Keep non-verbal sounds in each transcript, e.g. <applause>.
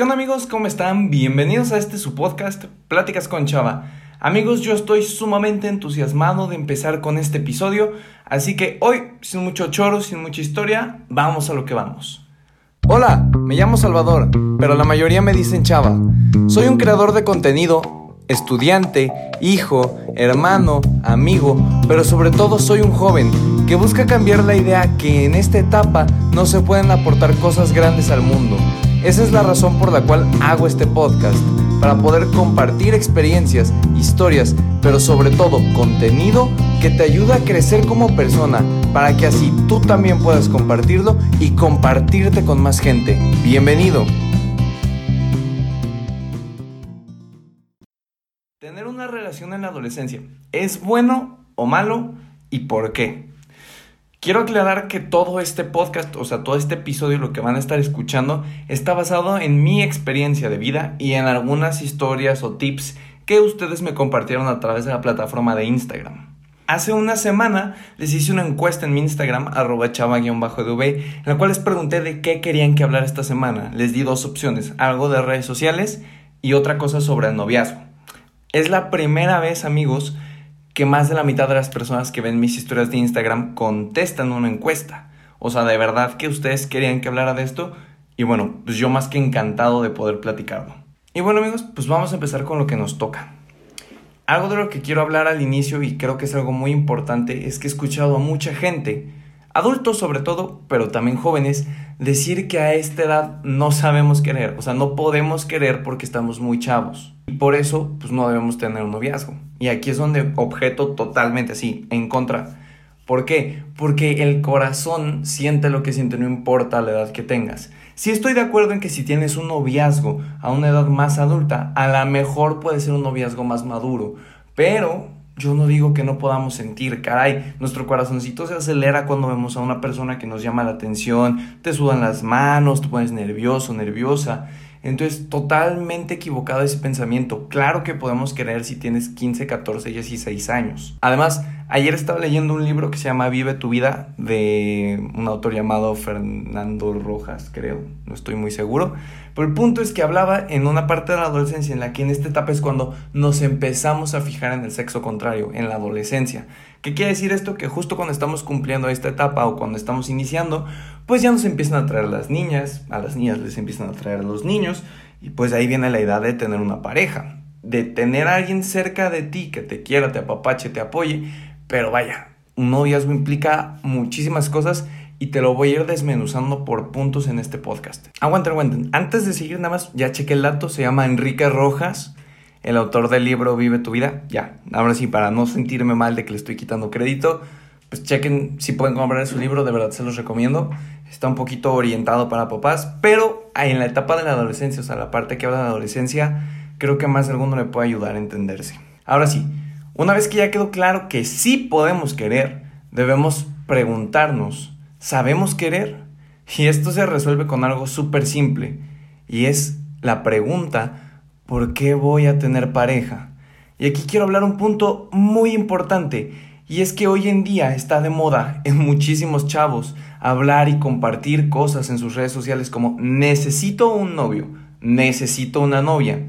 ¿Qué onda amigos? ¿Cómo están? Bienvenidos a este su podcast, Pláticas con Chava. Amigos, yo estoy sumamente entusiasmado de empezar con este episodio, así que hoy, sin mucho choro, sin mucha historia, vamos a lo que vamos. Hola, me llamo Salvador, pero la mayoría me dicen Chava. Soy un creador de contenido, estudiante, hijo, hermano, amigo, pero sobre todo soy un joven que busca cambiar la idea que en esta etapa no se pueden aportar cosas grandes al mundo esa es la razón por la cual hago este podcast, para poder compartir experiencias, historias, pero sobre todo contenido que te ayuda a crecer como persona, para que así tú también puedas compartirlo y compartirte con más gente. Bienvenido. Tener una relación en la adolescencia, ¿es bueno o malo y por qué? Quiero aclarar que todo este podcast, o sea, todo este episodio, lo que van a estar escuchando, está basado en mi experiencia de vida y en algunas historias o tips que ustedes me compartieron a través de la plataforma de Instagram. Hace una semana les hice una encuesta en mi Instagram, arroba chava-dv, en la cual les pregunté de qué querían que hablar esta semana. Les di dos opciones, algo de redes sociales y otra cosa sobre el noviazgo. Es la primera vez, amigos, que más de la mitad de las personas que ven mis historias de Instagram contestan una encuesta. O sea, de verdad que ustedes querían que hablara de esto. Y bueno, pues yo más que encantado de poder platicarlo. Y bueno amigos, pues vamos a empezar con lo que nos toca. Algo de lo que quiero hablar al inicio y creo que es algo muy importante es que he escuchado a mucha gente, adultos sobre todo, pero también jóvenes, decir que a esta edad no sabemos querer, o sea, no podemos querer porque estamos muy chavos. Y por eso, pues no debemos tener un noviazgo. Y aquí es donde objeto totalmente así, en contra. ¿Por qué? Porque el corazón siente lo que siente, no importa la edad que tengas. Si estoy de acuerdo en que si tienes un noviazgo a una edad más adulta, a lo mejor puede ser un noviazgo más maduro. Pero yo no digo que no podamos sentir, caray, nuestro corazoncito se acelera cuando vemos a una persona que nos llama la atención, te sudan las manos, te pones nervioso, nerviosa. Entonces, totalmente equivocado ese pensamiento. Claro que podemos querer si tienes 15, 14 y 16 años. Además, ayer estaba leyendo un libro que se llama Vive tu vida de un autor llamado Fernando Rojas, creo, no estoy muy seguro. Pero el punto es que hablaba en una parte de la adolescencia en la que en esta etapa es cuando nos empezamos a fijar en el sexo contrario, en la adolescencia. ¿Qué quiere decir esto? Que justo cuando estamos cumpliendo esta etapa o cuando estamos iniciando, pues ya nos empiezan a traer las niñas, a las niñas les empiezan a traer los niños, y pues ahí viene la edad de tener una pareja, de tener a alguien cerca de ti que te quiera, te apapache, te apoye, pero vaya, un noviazgo implica muchísimas cosas y te lo voy a ir desmenuzando por puntos en este podcast. Aguanten, aguanten. Antes de seguir nada más, ya chequé el dato, se llama Enrique Rojas el autor del libro Vive tu vida. Ya, ahora sí, para no sentirme mal de que le estoy quitando crédito, pues chequen si pueden comprar su libro, de verdad se los recomiendo. Está un poquito orientado para papás, pero en la etapa de la adolescencia, o sea, la parte que habla de la adolescencia, creo que más alguno le puede ayudar a entenderse. Ahora sí, una vez que ya quedó claro que sí podemos querer, debemos preguntarnos, ¿sabemos querer? Y esto se resuelve con algo súper simple, y es la pregunta ¿por qué voy a tener pareja? Y aquí quiero hablar un punto muy importante, y es que hoy en día está de moda <laughs> en muchísimos chavos hablar y compartir cosas en sus redes sociales como necesito un novio, necesito una novia.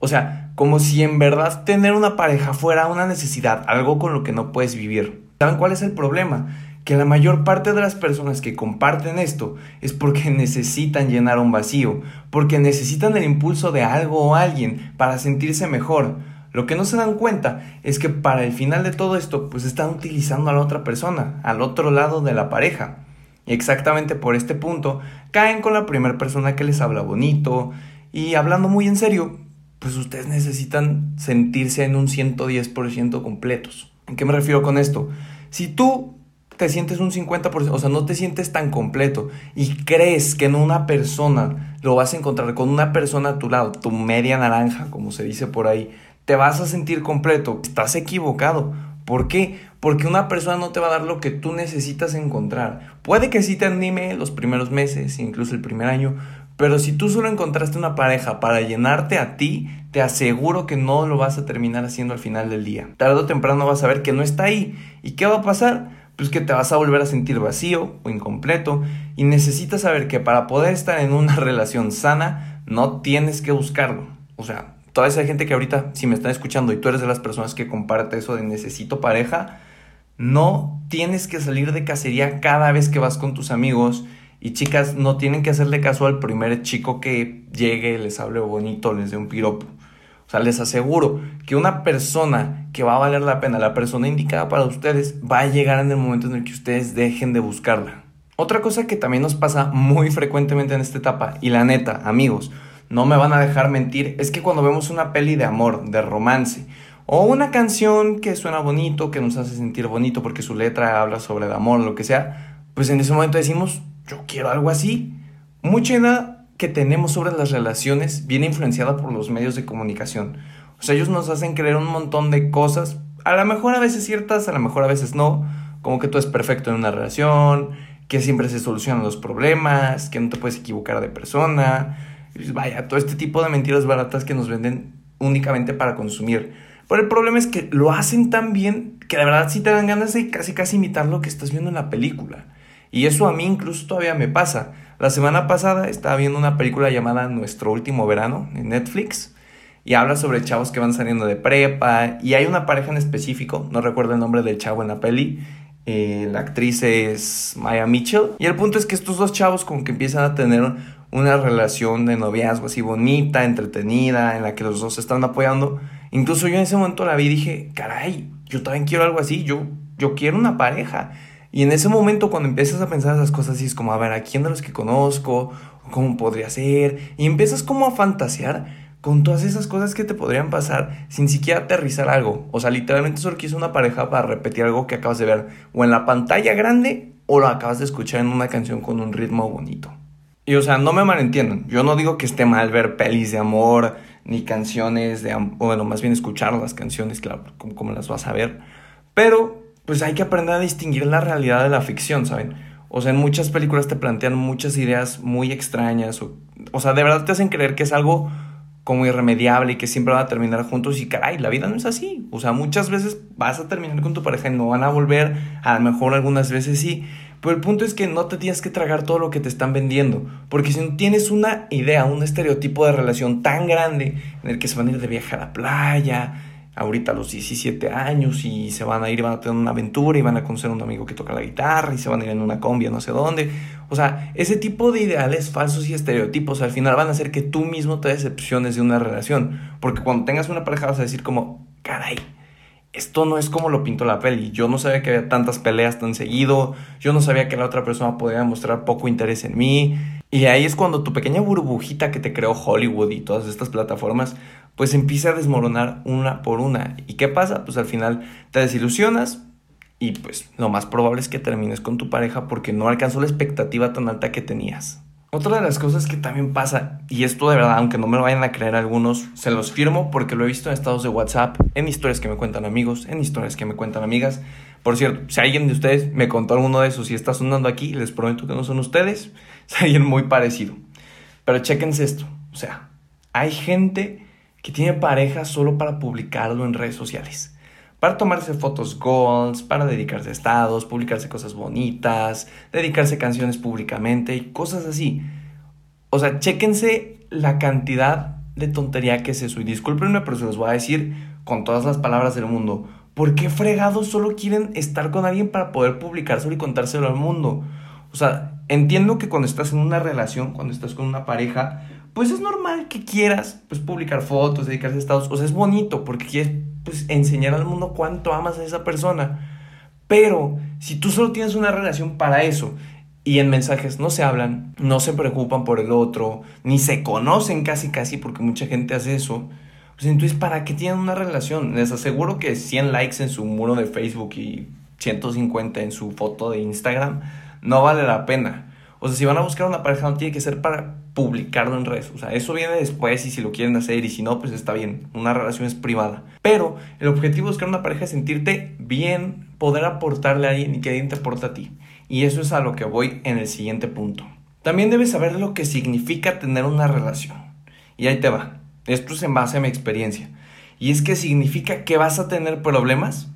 O sea, como si en verdad tener una pareja fuera una necesidad, algo con lo que no puedes vivir. ¿Saben cuál es el problema? que la mayor parte de las personas que comparten esto es porque <laughs> necesitan llenar un vacío, porque necesitan el impulso de algo o alguien para sentirse mejor. Lo que no se dan cuenta es que para el final de todo esto, pues están utilizando a la otra persona, al otro lado de la pareja. Y exactamente por este punto, caen con la primera persona que les habla bonito y hablando muy en serio, pues ustedes necesitan sentirse en un 110% completos. ¿En qué me refiero con esto? Si tú te sientes un 50%, o sea, no te sientes tan completo y crees que en una persona lo vas a encontrar con una persona a tu lado, tu media naranja, como se dice por ahí, te vas a sentir completo. Estás equivocado. ¿Por qué? Porque una persona no te va a dar lo que tú necesitas encontrar. Puede que sí te anime los primeros meses, incluso el primer año, pero si tú solo encontraste una pareja para llenarte a ti, te aseguro que no lo vas a terminar haciendo al final del día. Tarde o temprano vas a ver que no está ahí. ¿Y qué va a pasar? pues que te vas a volver a sentir vacío o incompleto y necesitas saber que para poder estar en una <laughs> relación sana no tienes que buscarlo. O sea, toda esa gente que ahorita, si me están escuchando y tú eres de las personas que comparte eso de necesito pareja, no tienes que salir de cacería cada vez que vas con tus amigos. Y chicas, no tienen que hacerle caso al primer chico que llegue, les hable bonito, les dé un piropo. O sea, les aseguro que una persona que va a valer la pena, la persona indicada para ustedes, va a llegar en el momento en el que ustedes dejen de buscarla. Otra cosa que también nos pasa muy frecuentemente en esta etapa, y la neta, amigos, no me van a dejar mentir, es que cuando vemos una peli de amor, de romance, o una canción que suena bonito, que nos hace sentir bonito porque su letra habla sobre el amor, lo que sea, pues en ese momento decimos, yo quiero algo así. Mucha idea que tenemos sobre las relaciones viene influenciada por los medios de comunicación. O sea, ellos nos hacen creer un montón de cosas, a lo mejor a veces ciertas, a lo mejor a veces no, como que tú es perfecto en una relación, que siempre se solucionan los problemas, que no te puedes equivocar de persona. Pues vaya, todo este tipo de mentiras baratas que nos venden únicamente para consumir. Pero el problema es que lo hacen tan bien que de verdad sí te dan ganas de casi casi imitar lo que estás viendo en la película. Y eso a mí incluso todavía me pasa. La semana pasada estaba viendo una película llamada Nuestro último verano en Netflix y habla sobre chavos que van saliendo de prepa y hay una pareja en específico, no recuerdo el nombre del chavo en la peli, eh, la actriz es Maya Mitchell y el punto es que estos dos chavos como que empiezan a tener una relación de noviazgo así bonita, entretenida, en la que los dos se están apoyando Incluso yo en ese momento la vi y dije, caray, yo también quiero algo así, yo, yo quiero una pareja. Y en ese momento cuando empiezas a pensar esas cosas, y es como, a ver, ¿a quién de los que conozco? ¿Cómo podría ser? Y empiezas como a fantasear con todas esas cosas que te podrían pasar sin siquiera aterrizar algo. O sea, literalmente solo quieres una pareja para repetir algo que acabas de ver o en la pantalla grande o lo acabas de escuchar en una canción con un ritmo bonito. Y o sea, no me malentiendan, yo no digo que esté mal ver pelis de amor, ni canciones de, o bueno, más bien escuchar las canciones, claro, como, las vas a ver. Pero, pues hay que aprender a distinguir la realidad de la ficción, ¿saben? O sea, en muchas películas te plantean muchas ideas muy extrañas, o, o sea, de verdad te hacen creer que es algo como irremediable y que siempre van a terminar juntos y caray, la vida no es así. O sea, muchas veces vas a terminar con tu pareja y no van a volver, a lo mejor algunas veces sí, pero el punto es que no te tienes que tragar todo lo que te están vendiendo. Porque si no tienes una idea, un estereotipo de relación tan grande en el que se van a ir de viaje a la playa, ahorita a los 17 años, y se van a ir, van a tener una aventura y van a conocer a un amigo que toca la guitarra y se van a ir en una combi no sé dónde. O sea, ese tipo de ideales falsos y estereotipos al final van a hacer que tú mismo te decepciones de una relación. Porque cuando tengas una pareja vas a decir como, caray, esto no es como lo pintó la peli. Yo no sabía que había tantas peleas tan seguido. Yo no sabía que la otra persona podía mostrar poco interés en mí. Y ahí es cuando tu pequeña burbujita que te creó Hollywood y todas estas plataformas, pues empieza a desmoronar una por una. ¿Y qué pasa? Pues al final te desilusionas y pues lo más probable es que termines con tu pareja porque no alcanzó la expectativa tan alta que tenías. Otra de las cosas que también pasa, y esto de verdad, aunque no me lo vayan a creer algunos, se los firmo porque lo he visto en estados de WhatsApp, en historias que me cuentan amigos, en historias que me cuentan amigas. Por cierto, si alguien de ustedes me contó alguno de esos y está sonando aquí, les prometo que no son ustedes, <laughs> es alguien muy parecido. Pero chéquense esto, o sea, hay gente que tiene pareja solo para publicarlo en redes sociales para tomarse fotos goals, para dedicarse a estados, publicarse cosas bonitas, dedicarse canciones públicamente y cosas así. O sea, chéquense la cantidad de tontería que es eso. Y discúlpenme, pero se los voy a decir con todas las palabras del mundo. ¿Por qué fregados solo quieren estar con alguien para poder publicárselo y contárselo al mundo? O sea, entiendo que cuando estás en una relación, cuando estás con una pareja, pues es normal que quieras pues publicar fotos, dedicarse a estados, o sea, es bonito porque quieres pues enseñar al mundo cuánto amas a esa persona. Pero si tú solo tienes una relación para eso y en mensajes no se hablan, no se preocupan por el otro, ni se conocen casi casi porque mucha gente hace eso, pues entonces ¿para qué tienen una relación? Les aseguro que 100 likes en su muro de Facebook y 150 en su foto de Instagram no vale la pena. O sea, si van a buscar una pareja no tiene que ser para publicarlo en redes. O sea, eso viene después y si lo quieren hacer y si no, pues está bien. Una relación es privada. Pero el objetivo de buscar una pareja es sentirte bien, poder aportarle a alguien y que alguien te aporte a ti. Y eso es a lo que voy en el siguiente punto. También debes saber lo que significa tener una relación. Y ahí te va. Esto es en base a mi experiencia. Y es que significa que vas a tener problemas,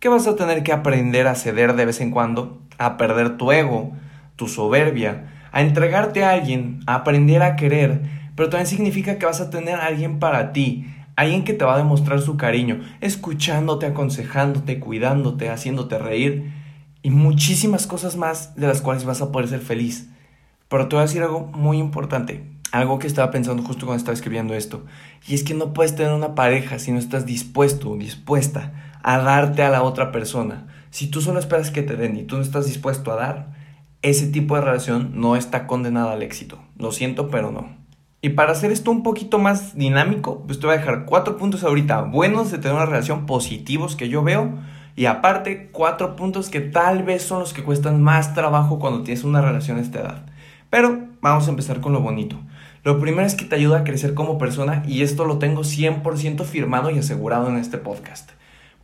que vas a tener que aprender a ceder de vez en cuando, a perder tu ego, tu soberbia, a entregarte a alguien, a aprender a querer, pero también significa que vas a tener a alguien para ti, alguien que te va a demostrar su cariño, escuchándote, aconsejándote, cuidándote, haciéndote reír y muchísimas cosas más de las cuales vas a poder ser feliz. Pero te voy a decir algo muy importante, algo que estaba pensando justo cuando estaba escribiendo esto, y es que no puedes tener una pareja si no estás dispuesto o dispuesta a darte a la otra persona. Si tú solo esperas que te den y tú no estás dispuesto a dar, ese tipo de relación no está condenada al éxito. Lo siento, pero no. Y para hacer esto un poquito más dinámico, pues te voy a dejar cuatro puntos ahorita buenos de tener una relación positivos que yo veo. Y aparte, cuatro puntos que tal vez son los que cuestan más trabajo cuando tienes una relación a esta edad. Pero vamos a empezar con lo bonito. Lo primero es que te ayuda a crecer como persona y esto lo tengo 100% firmado y asegurado en este podcast.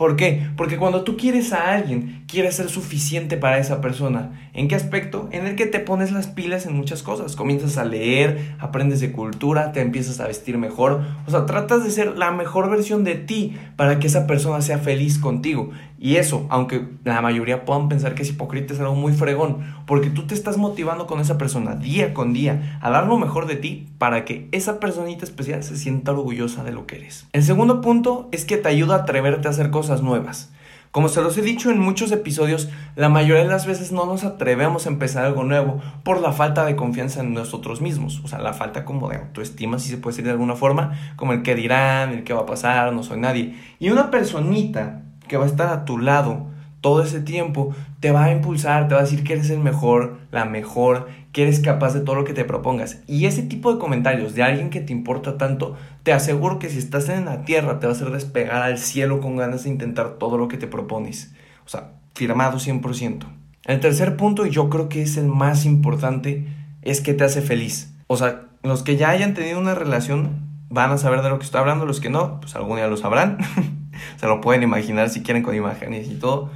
¿Por qué? Porque cuando tú quieres a alguien, quieres ser suficiente para esa persona. ¿En qué aspecto? En el que te pones las pilas en muchas cosas. Comienzas a leer, aprendes de cultura, te empiezas a vestir mejor. O sea, tratas de ser la mejor versión de ti para que esa persona sea feliz contigo. Y eso, aunque la mayoría puedan pensar que es hipócrita, es algo muy fregón, porque tú te estás motivando con esa persona día con día a dar lo mejor de ti para que esa personita especial se sienta orgullosa de lo que eres. El segundo punto es que te ayuda a atreverte a hacer cosas nuevas. Como se los he dicho en muchos episodios, la mayoría de las veces no nos atrevemos a empezar algo nuevo por la falta de confianza en nosotros mismos, o sea, la falta como de autoestima, si se puede decir de alguna forma, como el que dirán, el que va a pasar, no soy nadie. Y una personita que va a estar a tu lado todo ese tiempo, te va a impulsar, te va a decir que eres el mejor, la mejor, que eres capaz de todo lo que te propongas. Y ese tipo de comentarios de alguien que te importa tanto, te aseguro que si estás en la tierra te va a hacer despegar al cielo con ganas de intentar todo lo que te propones. O sea, firmado 100%. El tercer punto, y yo creo que es el más importante, es que te hace feliz. O sea, los que ya hayan tenido una relación van a saber de lo que estoy hablando, los que no, pues algún día lo sabrán. <laughs> Se lo pueden imaginar si quieren con imágenes y todo.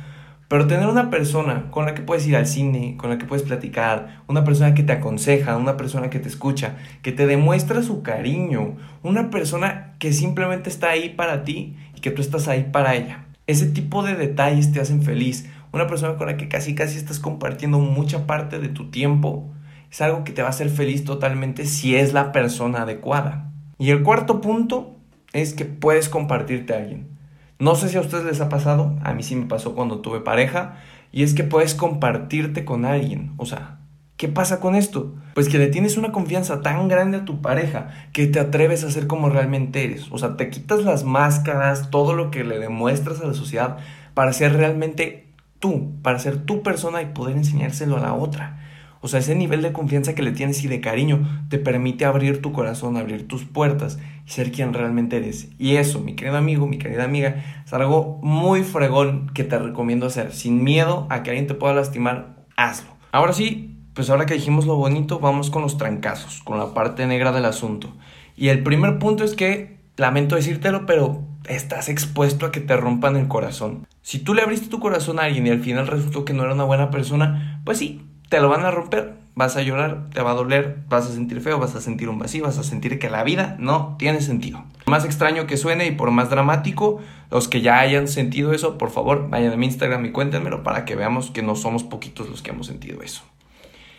Pero tener una persona con la que puedes ir al cine, con la que puedes platicar, una persona que te aconseja, una persona que te escucha, que te demuestra su cariño, una persona que simplemente está ahí para ti y que tú estás ahí para ella. Ese tipo de detalles te hacen feliz. Una persona con la que casi casi estás compartiendo mucha parte de tu tiempo es algo que te va a hacer feliz totalmente si es la persona adecuada. Y el cuarto punto es que puedes compartirte a alguien. No sé si a ustedes les ha pasado, a mí sí me pasó cuando tuve pareja, y es que puedes compartirte con alguien. O sea, ¿qué pasa con esto? Pues que le tienes una confianza tan grande a tu pareja que te atreves a ser como realmente eres. O sea, te quitas las máscaras, todo lo que le demuestras a la sociedad para ser realmente tú, para ser tu persona y poder enseñárselo a la otra. O sea, ese nivel de confianza que le tienes y de cariño te permite abrir tu corazón, abrir tus puertas y ser quien realmente eres. Y eso, mi querido amigo, mi querida amiga, es algo muy fregón que te recomiendo hacer. Sin miedo a que alguien te pueda lastimar, hazlo. Ahora sí, pues ahora que dijimos lo bonito, vamos con los trancazos, con la parte negra del asunto. Y el primer punto es que, lamento decírtelo, pero estás expuesto a que te rompan el corazón. Si tú le abriste tu corazón a alguien y al final resultó que no era una buena persona, pues sí, te lo van a romper, vas a llorar, te va a doler, vas a sentir feo, vas a sentir un vacío, vas a sentir que la vida no tiene sentido. Por más extraño que suene y por más dramático, los que ya hayan sentido eso, por favor, vayan a mi Instagram y cuéntenmelo para que veamos que no somos poquitos los que hemos sentido eso.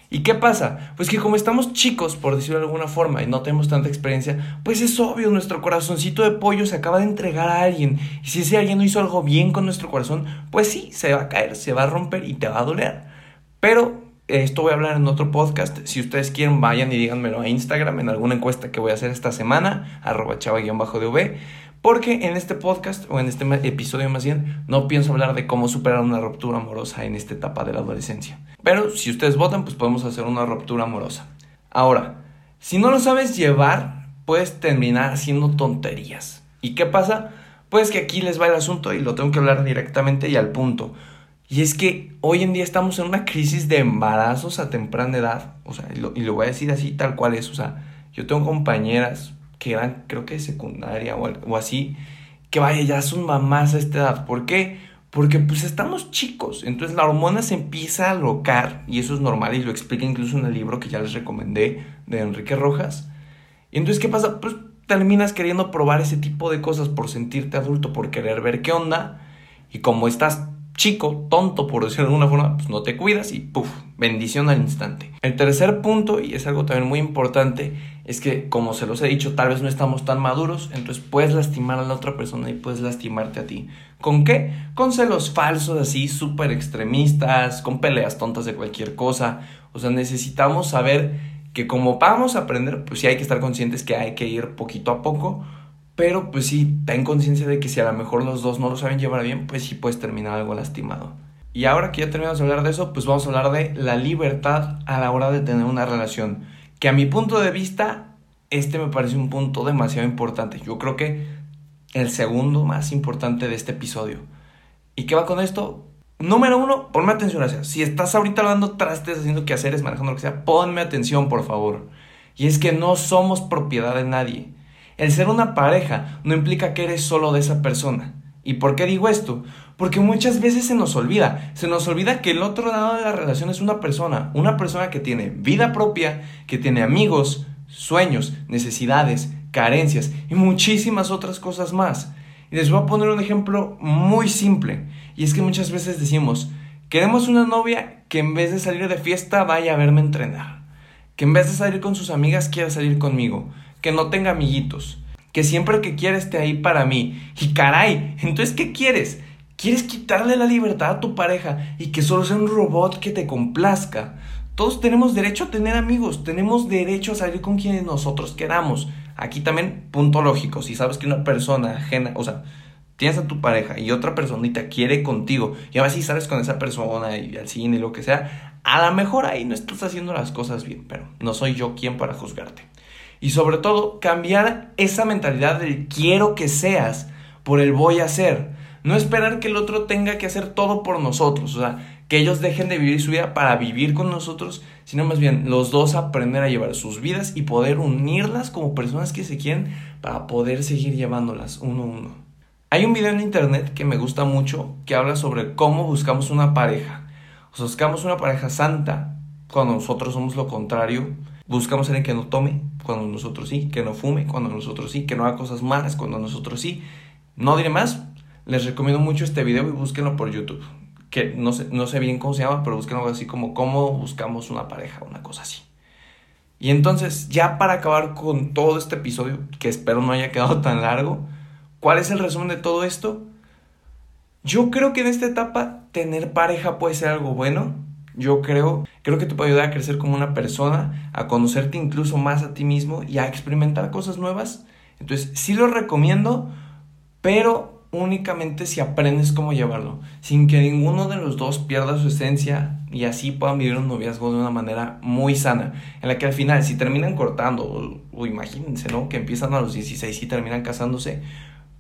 ¿Y qué pasa? Pues que como estamos chicos, por decirlo de alguna forma, y no tenemos tanta experiencia, pues es obvio, nuestro corazoncito de pollo se acaba de entregar a alguien. Y si ese alguien no hizo algo bien con nuestro corazón, pues sí, se va a caer, se va a romper y te va a doler. Pero esto voy a hablar en otro podcast. Si ustedes quieren, vayan y díganmelo a Instagram en alguna encuesta que voy a hacer esta semana, arroba chava-dv. Porque en este podcast, o en este episodio más bien, no pienso hablar de cómo superar una ruptura amorosa en esta etapa de la adolescencia. Pero si ustedes votan, pues podemos hacer una ruptura amorosa. Ahora, si no lo sabes llevar, puedes terminar haciendo tonterías. ¿Y qué pasa? Pues que aquí les va el asunto y lo tengo que hablar directamente y al punto. Y es que hoy en día estamos en una crisis de embarazos a temprana edad. O sea, y lo, voy a decir así tal cual es. O sea, yo tengo compañeras que eran, creo que de secundaria o, así, que vaya, ya son mamás a esta edad. ¿Por qué? Porque pues estamos chicos. Entonces la hormona se empieza a alocar. Y eso es normal y lo explica incluso en el libro que ya les recomendé de Enrique Rojas. Y entonces, ¿qué pasa? Pues terminas queriendo probar ese tipo de cosas por sentirte adulto, por querer ver qué onda. Y como estás chico, tonto por decirlo de alguna forma, pues no te cuidas y puff, bendición al instante. El tercer punto, y es algo también muy importante, es que, como se los he dicho, tal vez no estamos tan maduros, entonces puedes lastimar a la otra persona y puedes lastimarte a ti. ¿Con qué? Con celos falsos así, súper extremistas, con peleas tontas de cualquier cosa. O sea, necesitamos saber que como vamos a aprender, pues sí hay que estar conscientes que hay que ir poquito a poco, pero pues sí, ten conciencia de que si a lo mejor los dos no lo saben llevar bien, pues sí puedes terminar algo lastimado. Y ahora que ya terminamos de hablar de eso, pues vamos a hablar de la libertad a la hora de tener una relación que a mi punto de vista, este me parece un punto demasiado importante. Yo creo que el segundo más importante de este episodio. ¿Y qué va con esto? Número uno, ponme atención. Sea, si estás ahorita lavando trastes, haciendo quehaceres, manejando lo que sea, ponme atención, por favor. Y es que no somos propiedad de nadie. El ser una pareja no implica que eres solo de esa persona. ¿Y por qué digo esto? Porque muchas veces se nos olvida, se nos olvida que el otro lado de la relación es una persona, una persona que tiene vida propia, que tiene amigos, sueños, necesidades, carencias y muchísimas otras cosas más. Y les voy a poner un ejemplo muy simple, y es que muchas veces decimos, queremos una novia que en vez de salir de fiesta vaya a verme entrenar, que en vez de salir con sus amigas quiera salir conmigo, que no tenga amiguitos, que siempre que quiera esté ahí para mí. Y caray, entonces, ¿qué quieres? ¿Quieres quitarle la libertad a tu pareja y que solo sea un robot que te complazca? Todos tenemos derecho a tener amigos, tenemos derecho a salir con quienes nosotros queramos. Aquí también, punto lógico, si sabes que una persona ajena, o sea, tienes a tu pareja y otra personita quiere contigo y ahora sí sales con esa persona y al cine y lo que sea, a lo mejor ahí no estás haciendo las cosas bien, pero no soy yo quien para juzgarte. Y sobre todo, cambiar esa mentalidad del quiero que seas por el voy a ser. No esperar que el otro tenga que hacer todo por nosotros, o sea, que ellos dejen de vivir su vida para vivir con nosotros, sino más bien los dos aprender a llevar sus vidas y poder unirlas como personas que se quieren para poder seguir llevándolas uno a uno. Hay un video en internet que me gusta mucho que habla sobre cómo buscamos una pareja. O sea, buscamos una pareja santa cuando nosotros somos lo contrario. Buscamos a alguien que no tome cuando nosotros sí, que no fume cuando nosotros sí, que no haga cosas malas cuando nosotros sí. No diré más, les recomiendo mucho este video y búsquenlo por YouTube. Que no sé, no sé bien cómo se llama, pero búsquenlo así como cómo buscamos una pareja, una cosa así. Y entonces, ya para acabar con todo este episodio, que espero no haya quedado <laughs> tan largo, ¿cuál es el resumen de todo esto? Yo creo que en esta etapa tener pareja puede ser algo bueno. Yo creo, creo que te puede ayudar a crecer como una persona, a conocerte incluso más a ti mismo y a experimentar cosas nuevas. Entonces, sí lo recomiendo, pero únicamente si aprendes cómo llevarlo, sin que ninguno de los dos pierda su esencia y así puedan vivir un noviazgo de una manera muy sana, en la que al final si terminan cortando, o, imagínense, ¿no? Que empiezan a los 16 y terminan casándose,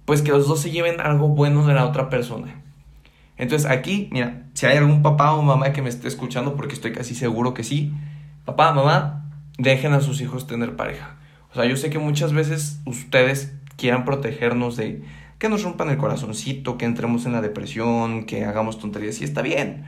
pues que los dos se lleven algo bueno de la otra persona. Entonces aquí, mira, si hay algún papá o mamá que me esté escuchando, porque estoy casi seguro que sí, papá, mamá, dejen a sus hijos tener pareja. O sea, yo sé que muchas veces ustedes quieran protegernos de que nos rompan el corazoncito, que entremos en la depresión, que hagamos tonterías y está bien.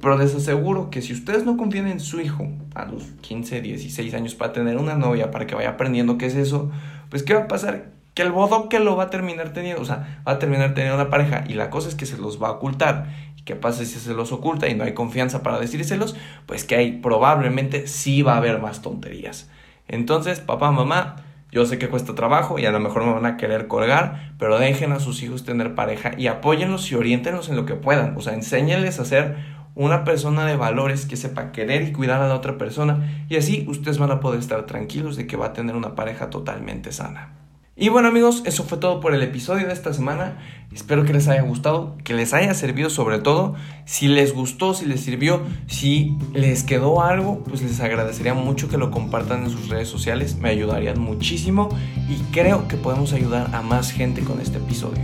Pero les aseguro que si ustedes no confían en su hijo a los 15, 16 años para tener una novia, para que vaya aprendiendo qué es eso, pues ¿qué va a pasar? Que el que lo va a terminar teniendo, o sea, va a terminar teniendo una pareja y la cosa es que se los va a ocultar. ¿Y qué pasa si se los oculta y no hay confianza para decírselos? Pues que ahí probablemente sí va a haber más tonterías. Entonces, papá, mamá, yo sé que cuesta trabajo y a lo mejor me van a querer colgar, pero dejen a sus hijos tener pareja y apóyenlos y orientenlos en lo que puedan. O sea, enséñenles a ser una persona de valores que sepa querer y cuidar a la otra persona y así ustedes van a poder estar tranquilos de que va a tener una pareja totalmente sana. Y bueno amigos, eso fue todo por el episodio de esta semana. Espero que les haya gustado, que les haya servido sobre todo. Si les gustó, si les sirvió, si les quedó algo, pues les agradecería mucho que lo compartan en sus redes sociales. Me ayudarían muchísimo y creo que podemos ayudar a más gente con este episodio.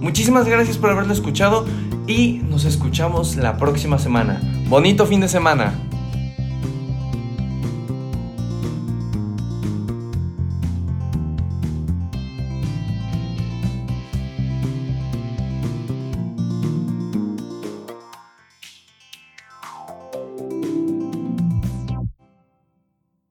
Muchísimas gracias por haberlo escuchado y nos escuchamos la próxima semana. Bonito fin de semana.